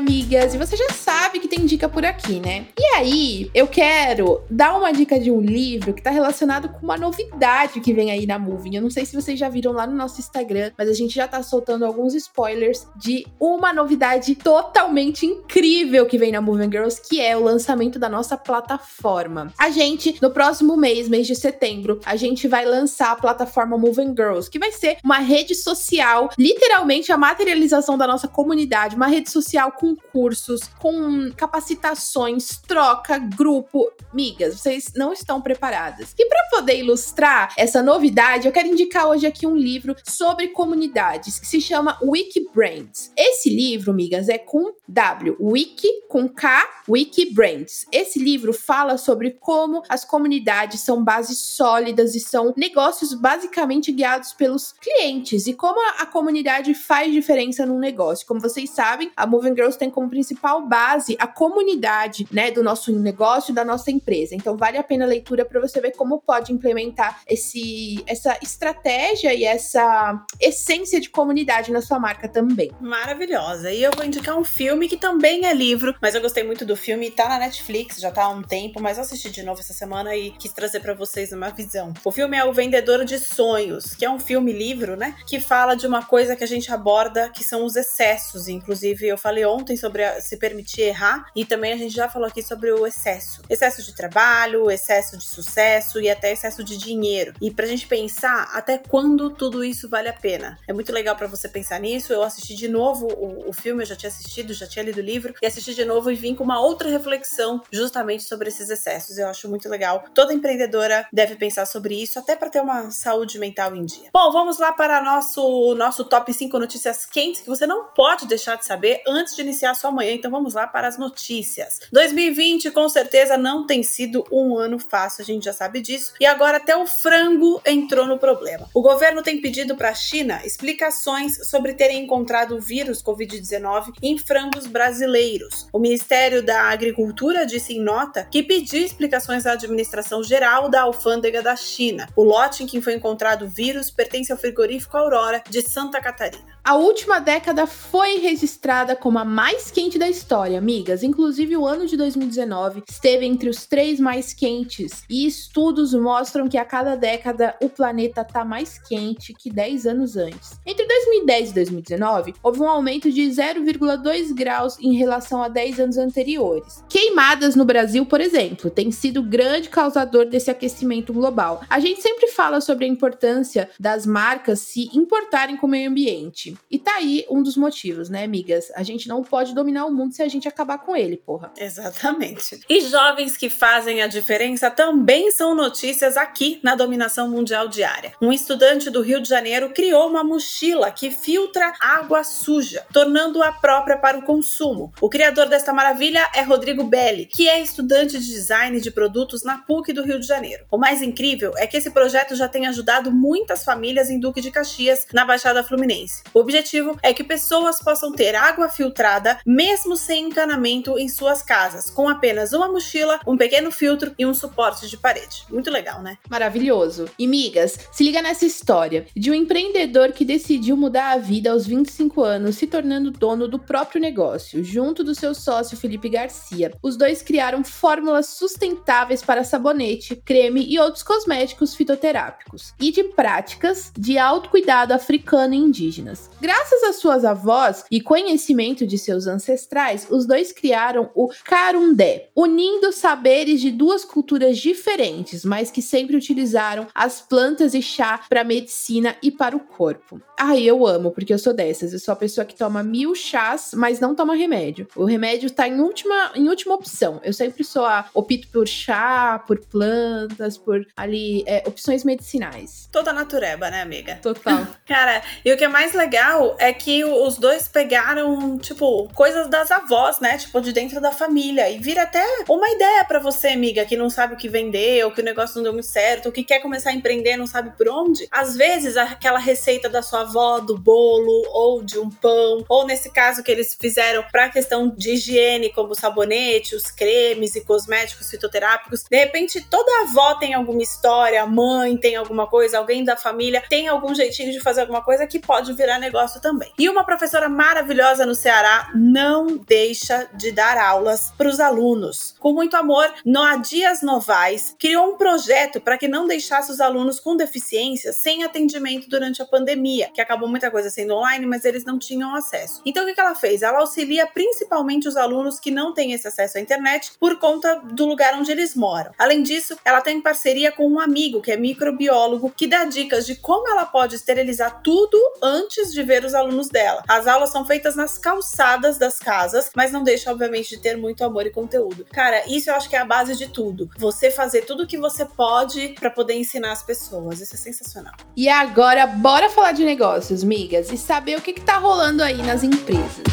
Amigas, e você já sabe que tem dica por aqui, né? E aí, eu quero dar uma dica de um livro que tá relacionado com uma novidade que vem aí na Moving. Eu não sei se vocês já viram lá no nosso Instagram, mas a gente já tá soltando alguns spoilers de uma novidade totalmente incrível que vem na Moving Girls, que é o lançamento da nossa plataforma. A gente, no próximo mês, mês de setembro, a gente vai lançar a plataforma Moving Girls, que vai ser uma rede social, literalmente a materialização da nossa comunidade uma rede social com cursos, com capacitações, troca, grupo. Migas, vocês não estão preparadas. E para poder ilustrar essa novidade, eu quero indicar hoje aqui um livro sobre comunidades que se chama Wikibrands. Esse livro, migas, é com W, Wiki com K, Wikibrands. Esse livro fala sobre como as comunidades são bases sólidas e são negócios basicamente guiados pelos clientes e como a, comunidade faz diferença no negócio. Como vocês sabem, a Moving Girls tem como principal base a comunidade, né, do nosso negócio, da nossa empresa. Então vale a pena a leitura para você ver como pode implementar esse essa estratégia e essa essência de comunidade na sua marca também. Maravilhosa. E eu vou indicar um filme que também é livro, mas eu gostei muito do filme, tá na Netflix, já tá há um tempo, mas eu assisti de novo essa semana e quis trazer para vocês uma visão. O filme é O Vendedor de Sonhos, que é um filme livro, né, que fala de uma coisa que a gente aborda que são os excessos, inclusive eu falei ontem sobre a, se permitir errar e também a gente já falou aqui sobre o excesso. Excesso de trabalho, excesso de sucesso e até excesso de dinheiro. E pra gente pensar até quando tudo isso vale a pena. É muito legal para você pensar nisso. Eu assisti de novo o, o filme, eu já tinha assistido, já tinha lido o livro e assisti de novo e vim com uma outra reflexão justamente sobre esses excessos. Eu acho muito legal. Toda empreendedora deve pensar sobre isso, até para ter uma saúde mental em dia. Bom, vamos lá para nosso nosso top 5 notícias quentes que você não pode deixar de saber antes de iniciar a sua manhã. Então vamos lá para as notícias. 2020 com certeza não tem sido um ano fácil, a gente já sabe disso. E agora até o frango entrou no problema. O governo tem pedido para a China explicações sobre terem encontrado o vírus Covid-19 em frangos brasileiros. O Ministério da Agricultura disse em nota que pediu explicações à administração geral da alfândega da China. O lote em que foi encontrado o vírus pertence ao frigorífico Aurora de Santa Catarina. A última década foi registrada como a mais quente da história, amigas. Inclusive, o ano de 2019 esteve entre os três mais quentes. E estudos mostram que a cada década o planeta está mais quente que 10 anos antes. Entre 2010 e 2019, houve um aumento de 0,2 graus em relação a 10 anos anteriores. Queimadas no Brasil, por exemplo, tem sido grande causador desse aquecimento global. A gente sempre fala sobre a importância das marcas se importarem com o meio ambiente. E tá aí um dos motivos, né, amigas? A gente não pode dominar o mundo se a gente acabar com ele, porra. Exatamente. E jovens que fazem a diferença também são notícias aqui na Dominação Mundial Diária. Um estudante do Rio de Janeiro criou uma mochila que filtra água suja, tornando-a própria para o consumo. O criador desta maravilha é Rodrigo Belli, que é estudante de design de produtos na PUC do Rio de Janeiro. O mais incrível é que esse projeto já tem ajudado muitas famílias em Duque de Caxias, na Baixada Fluminense. O objetivo é que pessoas possam ter água filtrada mesmo sem encanamento em suas casas, com apenas uma mochila, um pequeno filtro e um suporte de parede. Muito legal, né? Maravilhoso. E migas, se liga nessa história de um empreendedor que decidiu mudar a vida aos 25 anos, se tornando dono do próprio negócio, junto do seu sócio Felipe Garcia. Os dois criaram fórmulas sustentáveis para sabonete, creme e outros cosméticos fitoterápicos e de práticas de autocuidado africano e indígenas. Graças às suas avós e conhecimento de seus ancestrais, os dois criaram o Carundé, unindo saberes de duas culturas diferentes, mas que sempre utilizaram as plantas e chá para medicina e para o corpo. Ai, eu amo, porque eu sou dessas. Eu sou a pessoa que toma mil chás, mas não toma remédio. O remédio tá em última, em última opção. Eu sempre sou a opito por chá, por plantas, por ali é, opções medicinais. Toda natureba, né, amiga? Total. Cara, e o que é mais legal é que os dois pegaram, tipo, coisas das avós, né? Tipo, de dentro da família. E vira até uma ideia para você, amiga, que não sabe o que vender, ou que o negócio não deu muito certo, ou que quer começar a empreender, não sabe por onde. Às vezes, aquela receita da sua avó, do bolo, ou de um pão, ou nesse caso que eles fizeram pra questão de higiene, como sabonete, os cremes e cosméticos fitoterápicos. De repente, toda avó tem alguma história, a mãe tem alguma coisa, alguém da família tem algum jeitinho de fazer alguma coisa que pode virar negócio também. E uma professora maravilhosa no Ceará não deixa de dar aulas para os alunos. Com muito amor, Noa Dias Novaes criou um projeto para que não deixasse os alunos com deficiência sem atendimento durante a pandemia, que acabou muita coisa sendo online, mas eles não tinham acesso. Então o que ela fez? Ela auxilia principalmente os alunos que não têm esse acesso à internet por conta do lugar onde eles moram. Além disso, ela tem parceria com um amigo que é microbiólogo que dá dicas de como ela pode esterilizar tudo antes de ver os alunos dela. As aulas são feitas nas calçadas das casas, mas não deixa obviamente de ter muito amor e conteúdo. Cara, isso eu acho que é a base de tudo. Você fazer tudo o que você pode para poder ensinar as pessoas. Isso é sensacional. E agora, bora falar de negócios, migas, e saber o que, que tá rolando aí nas empresas.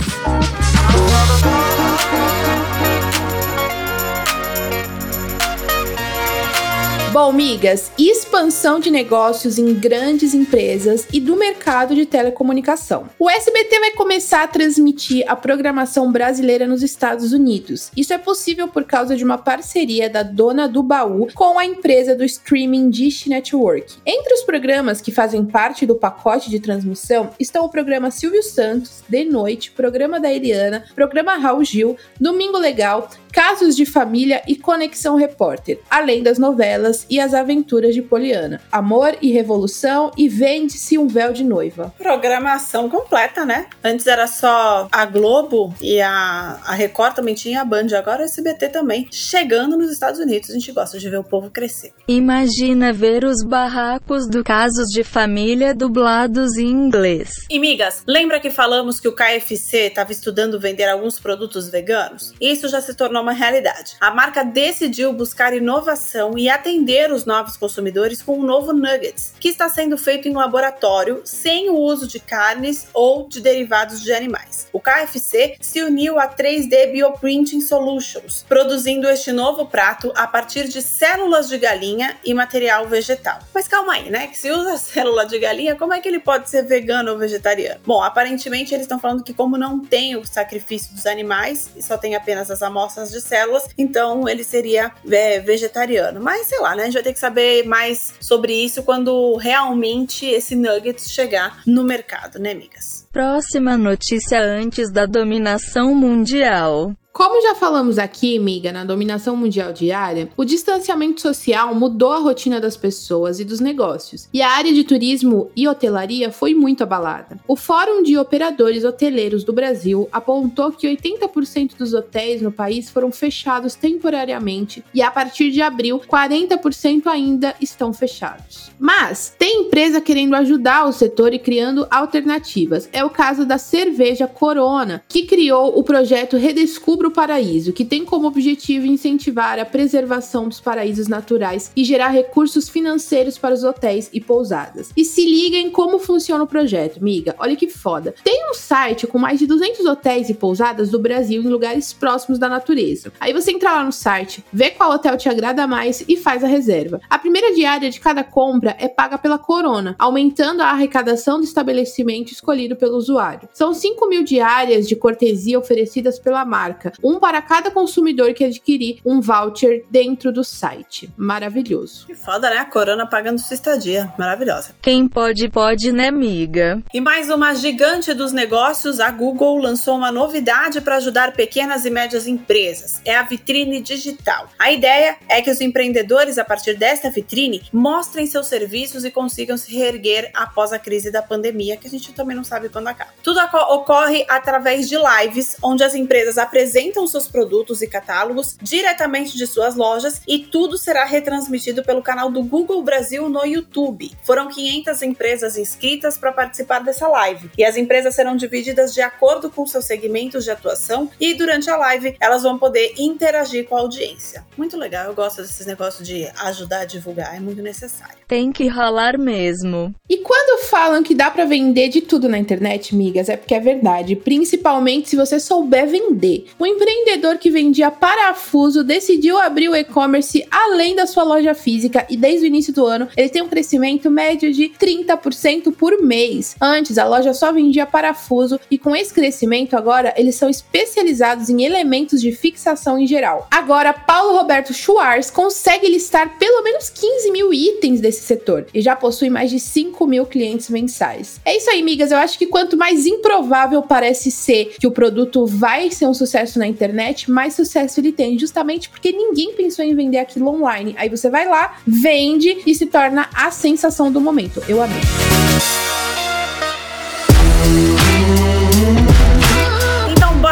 Bom, migas, expansão de negócios em grandes empresas e do mercado de telecomunicação. O SBT vai começar a transmitir a programação brasileira nos Estados Unidos. Isso é possível por causa de uma parceria da dona do baú com a empresa do streaming Dish Network. Entre os programas que fazem parte do pacote de transmissão estão o programa Silvio Santos, De Noite, programa da Eliana, programa Raul Gil, Domingo Legal, Casos de Família e Conexão Repórter, além das novelas e as aventuras de Poliana. Amor e Revolução e Vende-se um Véu de Noiva. Programação completa, né? Antes era só a Globo e a, a Record também tinha a Band, agora o SBT também. Chegando nos Estados Unidos, a gente gosta de ver o povo crescer. Imagina ver os barracos do Casos de Família dublados em inglês. E migas, lembra que falamos que o KFC estava estudando vender alguns produtos veganos? Isso já se tornou uma realidade. A marca decidiu buscar inovação e atender os novos consumidores com um novo Nuggets, que está sendo feito em laboratório sem o uso de carnes ou de derivados de animais. O KFC se uniu a 3D Bioprinting Solutions, produzindo este novo prato a partir de células de galinha e material vegetal. Mas calma aí, né? Que se usa célula de galinha, como é que ele pode ser vegano ou vegetariano? Bom, aparentemente eles estão falando que como não tem o sacrifício dos animais e só tem apenas as amostras de células, então ele seria é, vegetariano. Mas sei lá, né? A gente vai ter que saber mais sobre isso quando realmente esse nuggets chegar no mercado, né, amigas? Próxima notícia antes da dominação mundial. Como já falamos aqui, amiga, na dominação mundial diária, o distanciamento social mudou a rotina das pessoas e dos negócios, e a área de turismo e hotelaria foi muito abalada. O Fórum de Operadores Hoteleiros do Brasil apontou que 80% dos hotéis no país foram fechados temporariamente e a partir de abril, 40% ainda estão fechados. Mas tem empresa querendo ajudar o setor e criando alternativas. É o caso da Cerveja Corona, que criou o projeto Redescubra o Paraíso, que tem como objetivo incentivar a preservação dos paraísos naturais e gerar recursos financeiros para os hotéis e pousadas. E se liguem como funciona o projeto, miga. Olha que foda. Tem um site com mais de 200 hotéis e pousadas do Brasil em lugares próximos da natureza. Aí você entra lá no site, vê qual hotel te agrada mais e faz a reserva. A primeira diária de cada compra é paga pela Corona, aumentando a arrecadação do estabelecimento escolhido pelo usuário. São 5 mil diárias de cortesia oferecidas pela marca, um para cada consumidor que adquirir um voucher dentro do site. Maravilhoso. Que foda, né? A Corona pagando sua estadia. Maravilhosa. Quem pode, pode, né, amiga? E mais uma gigante dos negócios, a Google lançou uma novidade para ajudar pequenas e médias empresas. É a vitrine digital. A ideia é que os empreendedores, a partir desta vitrine, mostrem seus serviços e consigam se reerguer após a crise da pandemia, que a gente também não sabe quando acaba. Tudo ocorre através de lives, onde as empresas apresentam seus produtos e catálogos diretamente de suas lojas e tudo será retransmitido pelo canal do Google Brasil no YouTube. Foram 500 empresas inscritas para participar dessa live e as empresas serão divididas de acordo com seus segmentos de atuação e durante a live elas vão poder interagir com a audiência. Muito legal, eu gosto desses negócios de ajudar a divulgar, é muito necessário. Tem que ralar mesmo. E quando falam que dá para vender de tudo na internet, migas, é porque é verdade, principalmente se você souber vender. O empreendedor que vendia parafuso decidiu abrir o e-commerce além da sua loja física e desde o início do ano ele tem um crescimento médio de 30% por mês. Antes a loja só vendia parafuso e com esse crescimento agora eles são especializados em elementos de fixação em geral. Agora Paulo Roberto Schwartz consegue listar pelo menos 15 mil itens desse setor e já possui mais de 5 mil clientes mensais. É isso aí, migas. Eu acho que quanto mais improvável parece ser que o produto vai ser um sucesso na internet, mais sucesso ele tem, justamente porque ninguém pensou em vender aquilo online. Aí você vai lá, vende e se torna a sensação do momento. Eu amei.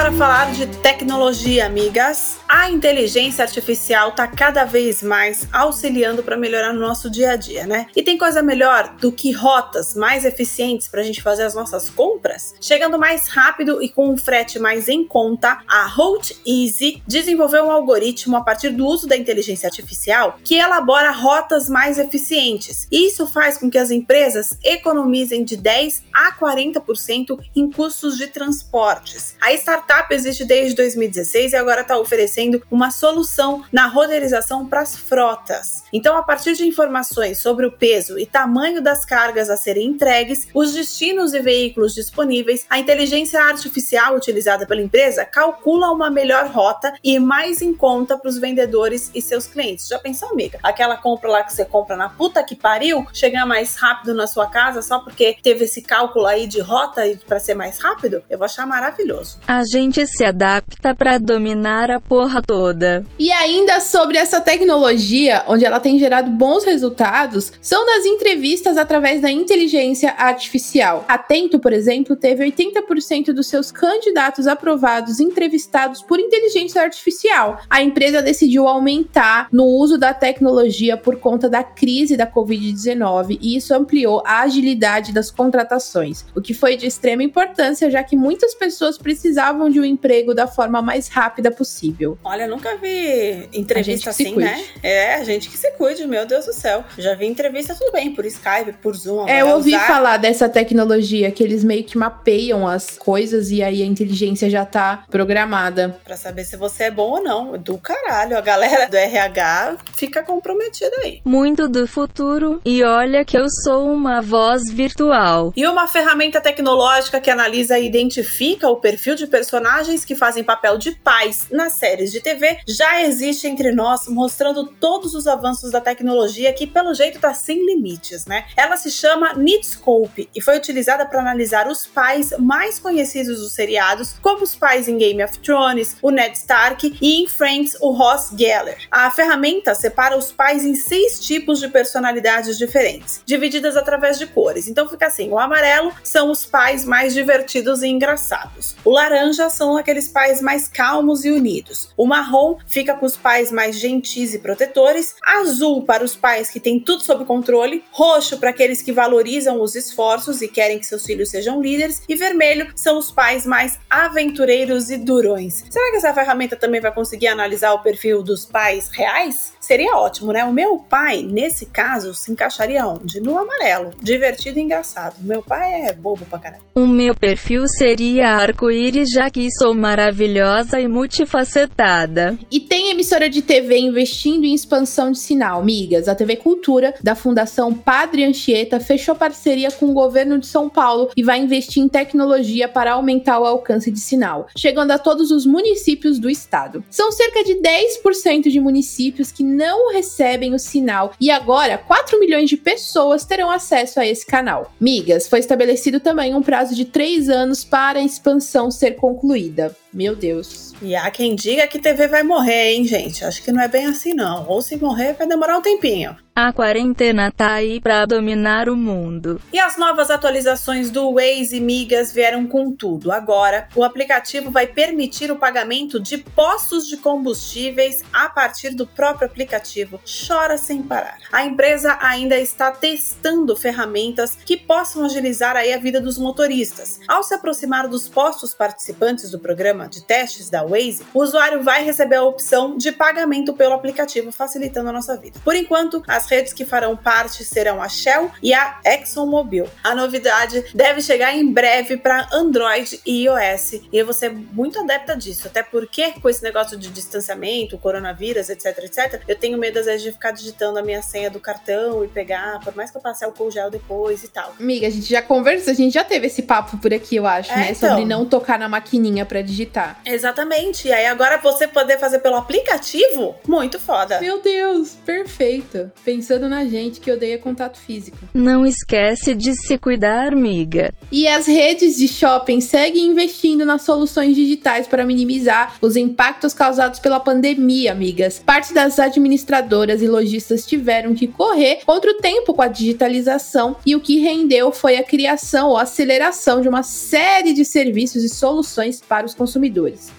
Bora falar de tecnologia, amigas. A inteligência artificial tá cada vez mais auxiliando para melhorar o nosso dia a dia, né? E tem coisa melhor do que rotas mais eficientes para a gente fazer as nossas compras? Chegando mais rápido e com um frete mais em conta, a Holt Easy desenvolveu um algoritmo a partir do uso da inteligência artificial que elabora rotas mais eficientes. Isso faz com que as empresas economizem de 10 a 40% em custos de transportes. A startup startup existe desde 2016 e agora está oferecendo uma solução na roteirização para as frotas. Então, a partir de informações sobre o peso e tamanho das cargas a serem entregues, os destinos e veículos disponíveis, a inteligência artificial utilizada pela empresa calcula uma melhor rota e mais em conta para os vendedores e seus clientes. Já pensou, amiga? Aquela compra lá que você compra na puta que pariu, chegar mais rápido na sua casa só porque teve esse cálculo aí de rota para ser mais rápido? Eu vou achar maravilhoso. A gente gente se adapta para dominar a porra toda. E ainda sobre essa tecnologia, onde ela tem gerado bons resultados, são nas entrevistas através da inteligência artificial. Atento, por exemplo, teve 80% dos seus candidatos aprovados entrevistados por inteligência artificial. A empresa decidiu aumentar no uso da tecnologia por conta da crise da Covid-19 e isso ampliou a agilidade das contratações, o que foi de extrema importância, já que muitas pessoas precisavam de um emprego da forma mais rápida possível. Olha, nunca vi entrevista assim, né? É, a gente que se cuide, meu Deus do céu. Já vi entrevista tudo bem, por Skype, por Zoom. É, eu ouvi usar... falar dessa tecnologia que eles meio que mapeiam as coisas e aí a inteligência já tá programada. Pra saber se você é bom ou não. Do caralho, a galera do RH fica comprometida aí. Muito do futuro. E olha que eu sou uma voz virtual. E uma ferramenta tecnológica que analisa e identifica o perfil de personagem personagens que fazem papel de pais nas séries de TV já existe entre nós, mostrando todos os avanços da tecnologia que, pelo jeito, tá sem limites, né? Ela se chama Nitscope e foi utilizada para analisar os pais mais conhecidos dos seriados, como os pais em Game of Thrones, o Ned Stark e em Friends, o Ross Geller. A ferramenta separa os pais em seis tipos de personalidades diferentes, divididas através de cores. Então fica assim: o amarelo são os pais mais divertidos e engraçados. O laranja são aqueles pais mais calmos e unidos. O marrom fica com os pais mais gentis e protetores, azul para os pais que têm tudo sob controle, roxo para aqueles que valorizam os esforços e querem que seus filhos sejam líderes, e vermelho são os pais mais aventureiros e durões. Será que essa ferramenta também vai conseguir analisar o perfil dos pais reais? Seria ótimo, né? O meu pai, nesse caso, se encaixaria onde? No amarelo. Divertido e engraçado. Meu pai é bobo pra caralho. O meu perfil seria arco-íris, já que sou maravilhosa e multifacetada. E tem emissora de TV investindo em expansão de sinal, migas. A TV Cultura, da Fundação Padre Anchieta, fechou parceria com o governo de São Paulo e vai investir em tecnologia para aumentar o alcance de sinal, chegando a todos os municípios do estado. São cerca de 10% de municípios que não recebem o sinal e agora 4 milhões de pessoas terão acesso a esse canal. Migas, foi estabelecido também um prazo de 3 anos para a expansão ser concluída concluída. Meu Deus. E há quem diga que TV vai morrer, hein, gente? Acho que não é bem assim, não. Ou se morrer, vai demorar um tempinho. A quarentena tá aí pra dominar o mundo. E as novas atualizações do Waze Migas vieram com tudo. Agora, o aplicativo vai permitir o pagamento de postos de combustíveis a partir do próprio aplicativo. Chora sem parar. A empresa ainda está testando ferramentas que possam agilizar aí a vida dos motoristas. Ao se aproximar dos postos participantes do programa de testes da Waze, o usuário vai receber a opção de pagamento pelo aplicativo, facilitando a nossa vida. Por enquanto, as redes que farão parte serão a Shell e a ExxonMobil. A novidade deve chegar em breve para Android e iOS. E eu vou ser muito adepta disso, até porque com esse negócio de distanciamento, coronavírus, etc, etc, eu tenho medo às vezes de ficar digitando a minha senha do cartão e pegar, por mais que eu passe álcool gel depois e tal. Amiga, a gente já conversou, a gente já teve esse papo por aqui, eu acho, É, né? então. Sobre não tocar na maquininha pra digitar. Exatamente. E aí agora você poder fazer pelo aplicativo, muito foda. Meu Deus, perfeito. Pensando na gente que odeia contato físico. Não esquece de se cuidar, miga. E as redes de shopping seguem investindo nas soluções digitais para minimizar os impactos causados pela pandemia, amigas. Parte das administradoras e lojistas tiveram que correr contra o tempo com a digitalização e o que rendeu foi a criação ou aceleração de uma série de serviços e soluções para os consumidores.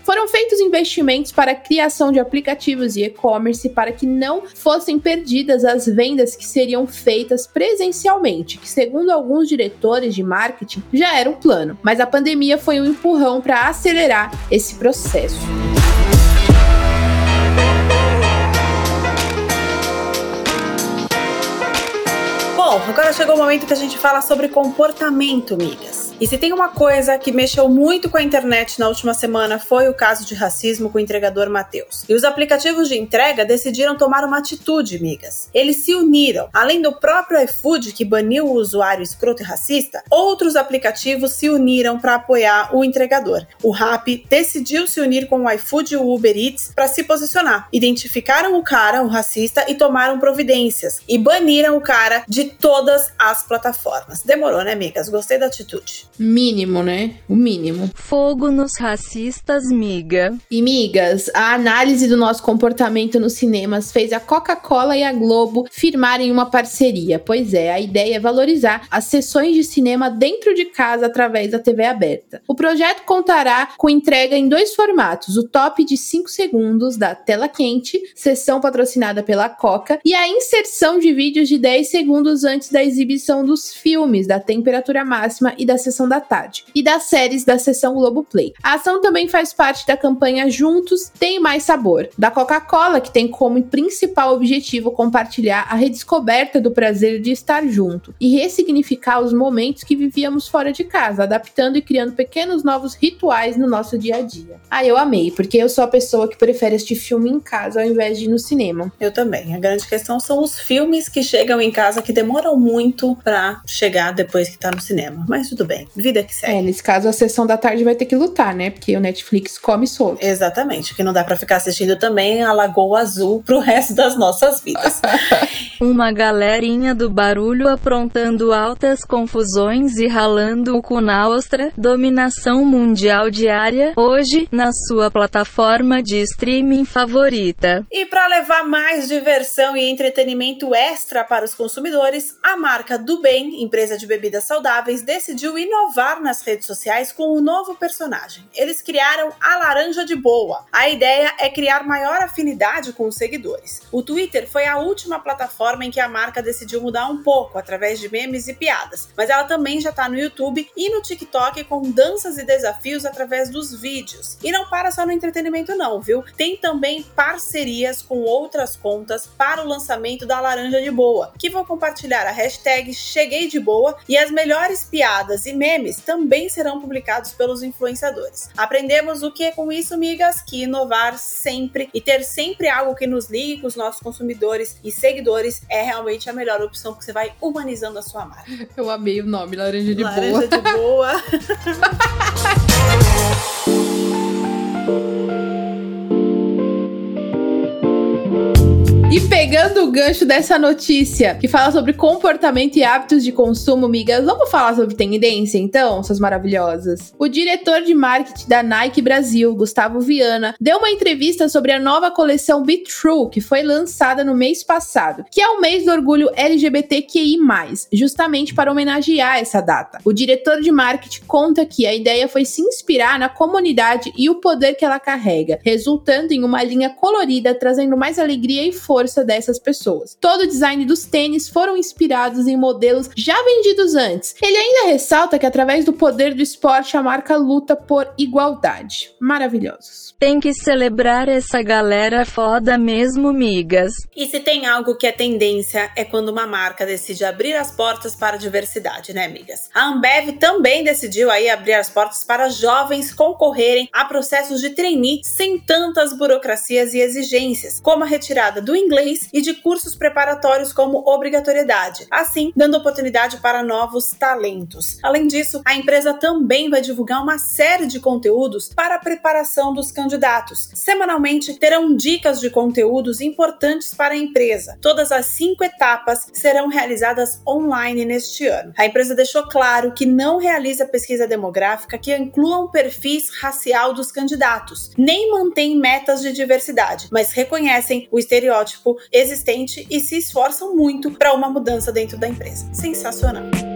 Foram feitos investimentos para a criação de aplicativos e e-commerce para que não fossem perdidas as vendas que seriam feitas presencialmente, que segundo alguns diretores de marketing já era um plano, mas a pandemia foi um empurrão para acelerar esse processo. Bom, agora chegou o momento que a gente fala sobre comportamento, migas. E se tem uma coisa que mexeu muito com a internet na última semana foi o caso de racismo com o entregador Matheus. E os aplicativos de entrega decidiram tomar uma atitude, migas. Eles se uniram. Além do próprio iFood, que baniu o usuário escroto e racista, outros aplicativos se uniram para apoiar o entregador. O Rappi decidiu se unir com o iFood e o Uber Eats para se posicionar. Identificaram o cara, o racista, e tomaram providências. E baniram o cara de todas as plataformas. Demorou, né, migas? Gostei da atitude. Mínimo, né? O mínimo. Fogo nos racistas, miga. E migas, a análise do nosso comportamento nos cinemas fez a Coca-Cola e a Globo firmarem uma parceria. Pois é, a ideia é valorizar as sessões de cinema dentro de casa através da TV aberta. O projeto contará com entrega em dois formatos: o top de 5 segundos da tela quente, sessão patrocinada pela Coca, e a inserção de vídeos de 10 segundos antes da exibição dos filmes, da temperatura máxima e da sessão da tarde, e das séries da sessão Globoplay. A ação também faz parte da campanha Juntos Tem Mais Sabor, da Coca-Cola, que tem como principal objetivo compartilhar a redescoberta do prazer de estar junto e ressignificar os momentos que vivíamos fora de casa, adaptando e criando pequenos novos rituais no nosso dia a dia. Ah, eu amei, porque eu sou a pessoa que prefere assistir filme em casa ao invés de ir no cinema. Eu também. A grande questão são os filmes que chegam em casa que demoram muito pra chegar depois que tá no cinema. Mas tudo bem. Vida que segue. É, nesse caso a sessão da tarde vai ter que lutar, né? Porque o Netflix come solto. Exatamente, porque não dá pra ficar assistindo também a Lagoa Azul pro resto das nossas vidas. Uma galerinha do barulho aprontando altas confusões e ralando o cu na ostra. Dominação mundial diária, hoje, na sua plataforma de streaming favorita. E para levar mais diversão e entretenimento extra para os consumidores, a marca do Bem, empresa de bebidas saudáveis, decidiu inovar nas redes sociais com um novo personagem. Eles criaram a Laranja de Boa. A ideia é criar maior afinidade com os seguidores. O Twitter foi a última plataforma em que a marca decidiu mudar um pouco através de memes e piadas, mas ela também já está no YouTube e no TikTok com danças e desafios através dos vídeos. E não para só no entretenimento não, viu? Tem também parcerias com outras contas para o lançamento da Laranja de Boa, que vão compartilhar a hashtag Cheguei de Boa e as melhores piadas e memes também serão publicados pelos influenciadores. Aprendemos o que é com isso, migas, que inovar sempre e ter sempre algo que nos ligue com os nossos consumidores e seguidores é realmente a melhor opção, porque você vai humanizando a sua marca. Eu amei o nome, Laranja de Laranja Boa. de boa. E pegando o gancho dessa notícia que fala sobre comportamento e hábitos de consumo, migas, vamos falar sobre tendência então, suas maravilhosas? O diretor de marketing da Nike Brasil, Gustavo Viana, deu uma entrevista sobre a nova coleção Be True, que foi lançada no mês passado, que é o mês do orgulho LGBTQI+, justamente para homenagear essa data. O diretor de marketing conta que a ideia foi se inspirar na comunidade e o poder que ela carrega, resultando em uma linha colorida trazendo mais alegria e força dessas pessoas. Todo o design dos tênis foram inspirados em modelos já vendidos antes. Ele ainda ressalta que através do poder do esporte a marca luta por igualdade. Maravilhosos. Tem que celebrar essa galera foda mesmo, migas. E se tem algo que é tendência é quando uma marca decide abrir as portas para a diversidade, né, amigas? A Ambev também decidiu aí abrir as portas para jovens concorrerem a processos de trainee sem tantas burocracias e exigências, como a retirada do inglês e de cursos preparatórios como obrigatoriedade, assim dando oportunidade para novos talentos. Além disso, a empresa também vai divulgar uma série de conteúdos para a preparação dos candidatos. Semanalmente terão dicas de conteúdos importantes para a empresa. Todas as cinco etapas serão realizadas online neste ano. A empresa deixou claro que não realiza pesquisa demográfica que incluam perfis racial dos candidatos, nem mantém metas de diversidade, mas reconhecem o estereótipo existente e se esforçam muito para uma mudança dentro da empresa. Sensacional.